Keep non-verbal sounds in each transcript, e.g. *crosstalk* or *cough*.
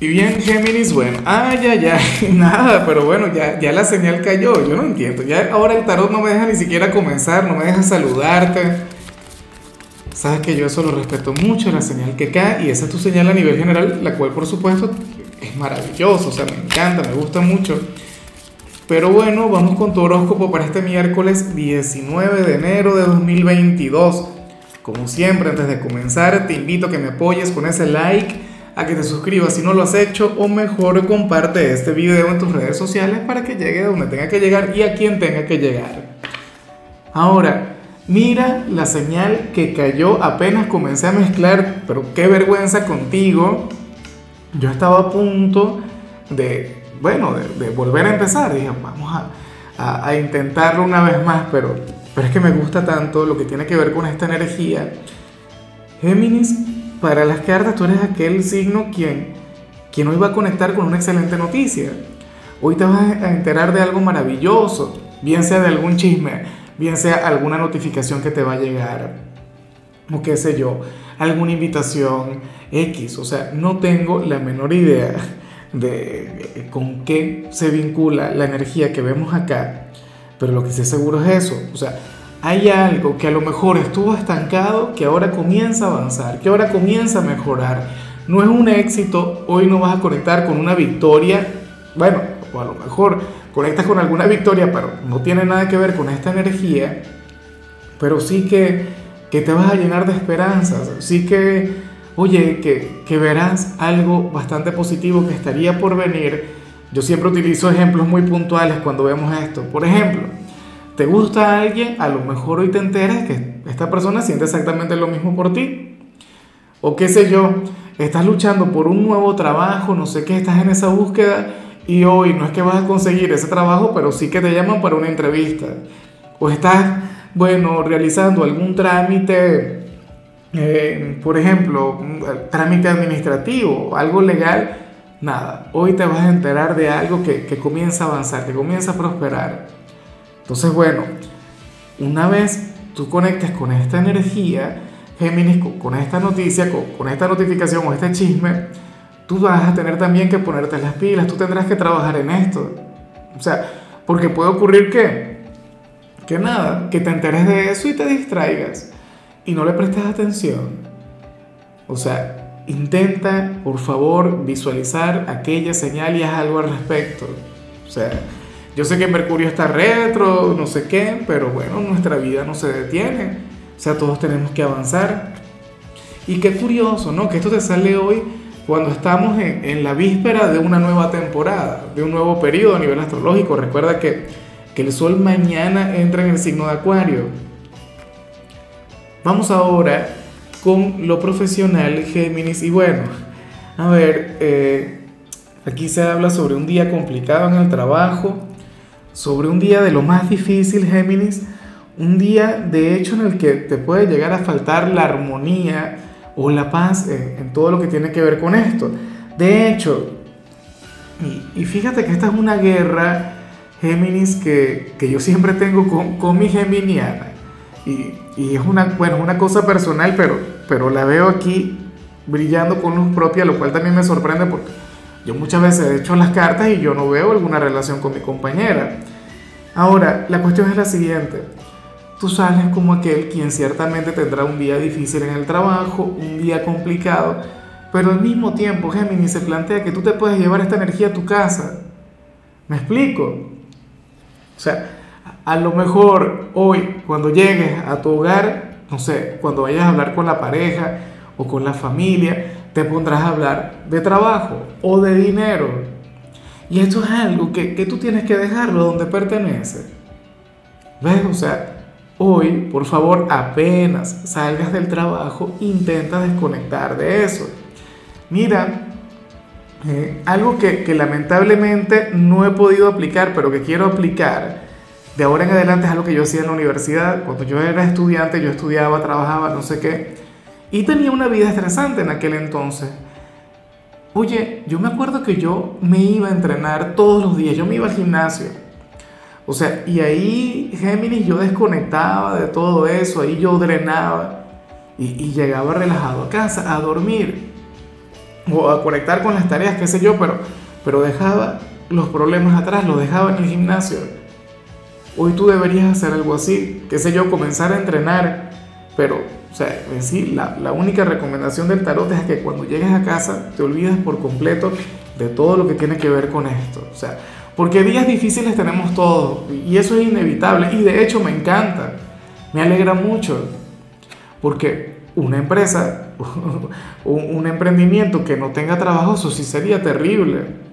Y bien, Géminis, bueno, ah, ya, ya, *laughs* nada, pero bueno, ya, ya la señal cayó, yo no entiendo, ya ahora el tarot no me deja ni siquiera comenzar, no me deja saludarte. Sabes que yo eso lo respeto mucho, la señal que cae, y esa es tu señal a nivel general, la cual por supuesto es maravilloso, o sea, me encanta, me gusta mucho. Pero bueno, vamos con tu horóscopo para este miércoles 19 de enero de 2022. Como siempre, antes de comenzar, te invito a que me apoyes con ese like, a que te suscribas si no lo has hecho, o mejor comparte este video en tus redes sociales para que llegue a donde tenga que llegar y a quien tenga que llegar. Ahora, mira la señal que cayó apenas comencé a mezclar, pero qué vergüenza contigo. Yo estaba a punto de, bueno, de, volver a empezar. Dije, vamos a, a intentarlo una vez más, pero pero es que me gusta tanto lo que tiene que ver con esta energía. Géminis, para las cartas tú eres aquel signo quien, quien hoy va a conectar con una excelente noticia. Hoy te vas a enterar de algo maravilloso, bien sea de algún chisme, bien sea alguna notificación que te va a llegar, o qué sé yo, alguna invitación X. O sea, no tengo la menor idea de con qué se vincula la energía que vemos acá pero lo que sí seguro es eso, o sea, hay algo que a lo mejor estuvo estancado, que ahora comienza a avanzar, que ahora comienza a mejorar. No es un éxito, hoy no vas a conectar con una victoria, bueno, o a lo mejor conectas con alguna victoria, pero no tiene nada que ver con esta energía, pero sí que, que te vas a llenar de esperanzas, sí que, oye, que, que verás algo bastante positivo que estaría por venir yo siempre utilizo ejemplos muy puntuales cuando vemos esto. Por ejemplo, ¿te gusta alguien? A lo mejor hoy te enteras que esta persona siente exactamente lo mismo por ti. O qué sé yo, estás luchando por un nuevo trabajo, no sé qué, estás en esa búsqueda y hoy no es que vas a conseguir ese trabajo, pero sí que te llaman para una entrevista. O estás, bueno, realizando algún trámite, eh, por ejemplo, un trámite administrativo, algo legal nada, hoy te vas a enterar de algo que, comienza a avanzar, que comienza a prosperar. Entonces, bueno, una vez tú conectes con esta energía, Géminis, con, esta noticia, con, esta notificación o este chisme, tú vas a tener también que ponerte las pilas, tú tendrás que trabajar en esto. O sea, porque puede ocurrir que, que nada, que te enteres de eso y te distraigas y no le prestes atención. O sea, intenta, por favor, visualizar aquella señal y haz algo al respecto. O sea, yo sé que Mercurio está retro, no sé qué, pero bueno, nuestra vida no se detiene. O sea, todos tenemos que avanzar. Y qué curioso, ¿no? Que esto te sale hoy cuando estamos en, la víspera de una nueva temporada, de un nuevo periodo a nivel astrológico. Recuerda que, el Sol mañana entra en el signo de Acuario. Vamos ahora con lo profesional, Géminis. Y bueno, a ver, eh, aquí se habla sobre un día complicado en el trabajo, sobre un día de lo más difícil, Géminis, un día de hecho en el que te puede llegar a faltar la armonía o la paz en, todo lo que tiene que ver con esto. De hecho, y, fíjate que esta es una guerra, Géminis, que, que yo siempre tengo con, con mi geminiana. Y, y es una, bueno, una cosa personal, pero, pero la veo aquí brillando con luz propia, lo cual también me sorprende porque yo muchas veces he hecho las cartas y yo no veo alguna relación con mi compañera. Ahora, la cuestión es la siguiente. Tú sales como aquel quien ciertamente tendrá un día difícil en el trabajo, un día complicado, pero al mismo tiempo Géminis se plantea que tú te puedes llevar esta energía a tu casa. ¿Me explico? O sea, a lo mejor hoy, cuando llegues a tu hogar, no sé, cuando vayas a hablar con la pareja o con la familia, te pondrás a hablar de trabajo o de dinero. Y esto es algo que, que tú tienes que dejarlo donde pertenece. ¿Ves? O sea, hoy, por favor, apenas salgas del trabajo, intenta desconectar de eso. Mira, eh, algo que, que lamentablemente no he podido aplicar, pero que quiero aplicar, de ahora en adelante es algo que yo hacía en la universidad. Cuando yo era estudiante, yo estudiaba, trabajaba, no sé qué. Y tenía una vida estresante en aquel entonces. Oye, yo me acuerdo que yo me iba a entrenar todos los días, yo me iba al gimnasio. O sea, y ahí Géminis yo desconectaba de todo eso, ahí yo drenaba y, y llegaba relajado a casa a dormir. o a conectar con las tareas, qué sé yo, pero, pero dejaba los problemas atrás, los dejaba en el gimnasio. Hoy tú deberías hacer algo así, qué sé yo, comenzar a entrenar, pero, o sea, en la, la única recomendación del tarot es que cuando llegues a casa te olvides por completo de todo lo que tiene que ver con esto. O sea, porque días difíciles tenemos todos y eso es inevitable y de hecho me encanta, me alegra mucho, porque una empresa, *laughs* un emprendimiento que no tenga trabajo, eso sí sería terrible.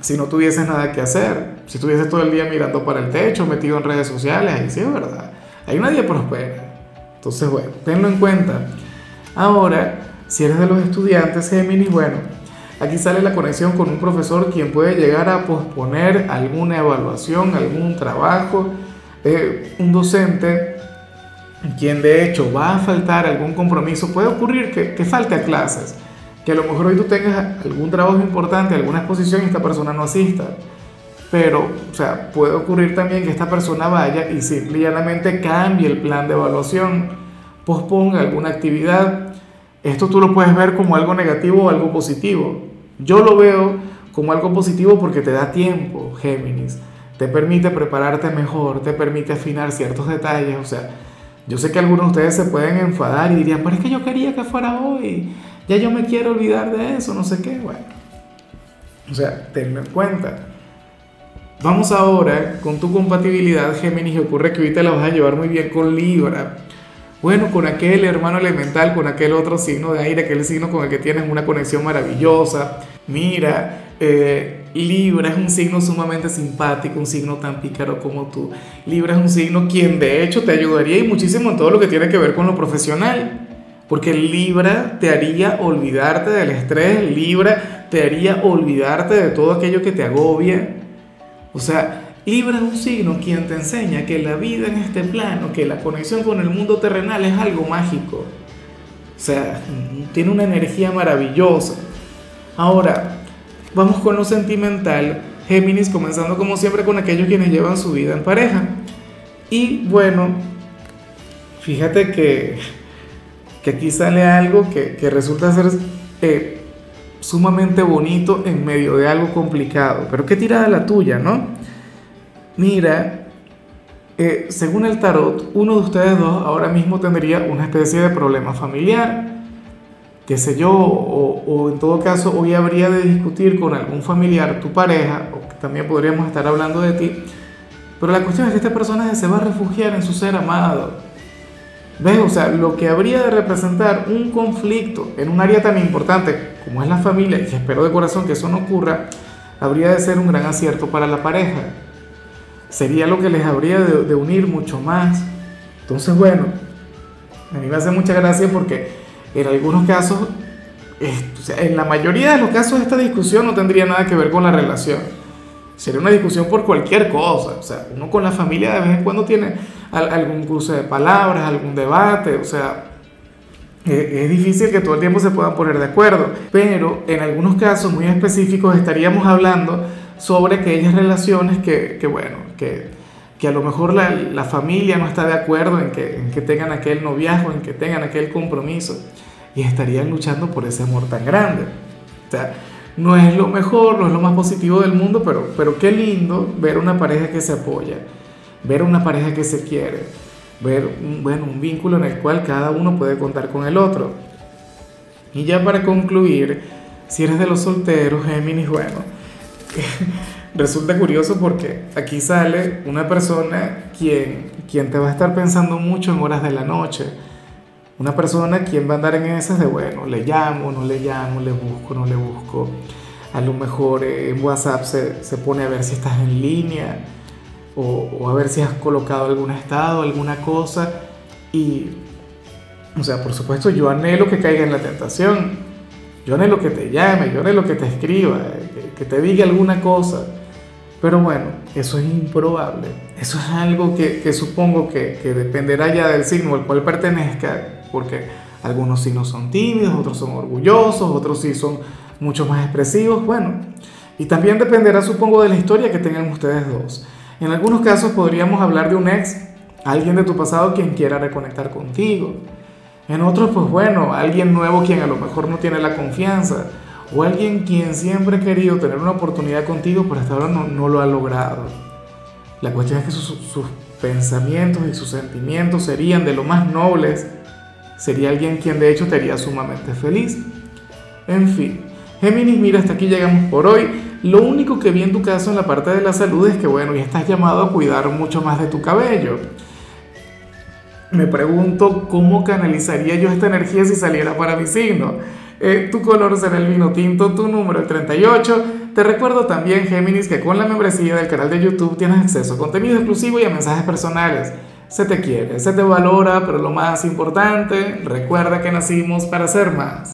Si no tuvieses nada que hacer, si estuvieses todo el día mirando para el techo, metido en redes sociales, ahí sí es verdad, ahí nadie prospera. Entonces, bueno, tenlo en cuenta. Ahora, si eres de los estudiantes Géminis, bueno, Aquí sale la conexión con un profesor quien puede llegar a posponer alguna evaluación, algún trabajo, eh, un docente quien de hecho va a faltar algún compromiso, puede ocurrir que, que falte a clases, que a lo mejor hoy tú tengas algún trabajo importante, alguna exposición y esta persona no asista. Pero, o sea, puede ocurrir también que esta persona vaya y simple y llanamente cambie el plan de evaluación, posponga alguna actividad. Esto tú lo puedes ver como algo negativo o algo positivo. Yo lo veo como algo positivo porque te da tiempo, Géminis. Te permite prepararte mejor, te permite afinar ciertos detalles. O sea, yo sé que algunos de ustedes se pueden enfadar y dirían, pero es que yo quería que fuera hoy. Ya yo me quiero olvidar de eso, no sé qué. Bueno, o sea, tenlo en cuenta. Vamos ahora con tu compatibilidad, Géminis, ocurre que ahorita la vas a llevar muy bien con Libra. Bueno, con aquel hermano elemental, con aquel otro signo de aire, aquel signo con el que tienes una conexión maravillosa. Mira, eh, Libra es un signo sumamente simpático, un signo tan pícaro como tú. Libra es un signo quien de hecho te ayudaría y muchísimo en todo lo que tiene que ver con lo profesional. Porque Libra te haría olvidarte del estrés, Libra te haría olvidarte de todo aquello que te agobia. O sea, Libra es un signo quien te enseña que la vida en este plano, que la conexión con el mundo terrenal es algo mágico. O sea, tiene una energía maravillosa. Ahora, vamos con lo sentimental. Géminis, comenzando como siempre con aquellos quienes llevan su vida en pareja. Y bueno, fíjate que, que aquí sale algo que, que resulta ser eh, sumamente bonito en medio de algo complicado. Pero qué tirada la tuya, ¿no? mira, eh, según el tarot, uno de ustedes dos ahora mismo tendría una especie de problema familiar, qué sé yo, o, en todo caso hoy habría de discutir con algún familiar, tu pareja, o que también podríamos estar hablando de ti, pero la cuestión es que esta persona se va a refugiar en su ser amado. ¿Ves? O sea, lo que habría de representar un conflicto en un área tan importante como es la familia, y espero de corazón que eso no ocurra, habría de ser un gran acierto para la pareja sería lo que les habría de, unir mucho más. Entonces, bueno, a mí me hace mucha gracia porque en algunos casos, en la mayoría de los casos esta discusión no tendría nada que ver con la relación. Sería una discusión por cualquier cosa. O sea, uno con la familia de vez en cuando tiene algún cruce de palabras, algún debate. O sea, e, es difícil que todo el tiempo se puedan poner de acuerdo. Pero en algunos casos muy específicos estaríamos hablando sobre aquellas relaciones que, que bueno, que, que, a lo mejor la, la, familia no está de acuerdo en que, en que tengan aquel noviazgo, en que tengan aquel compromiso, y estarían luchando por ese amor tan grande. O sea, no es lo mejor, no es lo más positivo del mundo, pero, pero qué lindo ver una pareja que se apoya, ver una pareja que se quiere, ver un, bueno, un vínculo en el cual cada uno puede contar con el otro. Y ya para concluir, si eres de los solteros, Géminis, bueno, *laughs* resulta curioso porque aquí sale una persona quien, quien te va a estar pensando mucho en horas de la noche. Una persona quien va a andar en esas de, bueno, le llamo, no le llamo, le busco, no le busco. A lo mejor eh, en WhatsApp se, se, pone a ver si estás en línea o, o, a ver si has colocado algún estado, alguna cosa. Y, o sea, por supuesto, yo anhelo que caiga en la tentación. Yo anhelo que te llame, yo anhelo que te escriba, que te diga alguna cosa. Pero bueno, eso es improbable. Eso es algo que, que supongo que, que, dependerá ya del signo al cual pertenezca, porque algunos signos son tímidos, otros son orgullosos, otros sí son mucho más expresivos. Bueno, y también dependerá, supongo, de la historia que tengan ustedes dos. En algunos casos podríamos hablar de un ex, alguien de tu pasado quien quiera reconectar contigo. En otros, pues bueno, alguien nuevo quien a lo mejor no tiene la confianza. O alguien quien siempre ha querido tener una oportunidad contigo, pero hasta ahora no, no lo ha logrado. La cuestión es que sus, sus pensamientos y sus sentimientos serían de lo más nobles. Sería alguien quien de hecho te haría sumamente feliz. En fin, Géminis, mira, hasta aquí llegamos por hoy. Lo único que vi en tu caso en la parte de la salud es que, bueno, ya estás llamado a cuidar mucho más de tu cabello. Me pregunto cómo canalizaría yo esta energía si saliera para mi signo. Eh, tu color será el vino tinto, tu número el 38. Te recuerdo también, Géminis, que con la membresía del canal de YouTube tienes acceso a contenido exclusivo y a mensajes personales. Se te quiere, se te valora, pero lo más importante, recuerda que nacimos para ser más.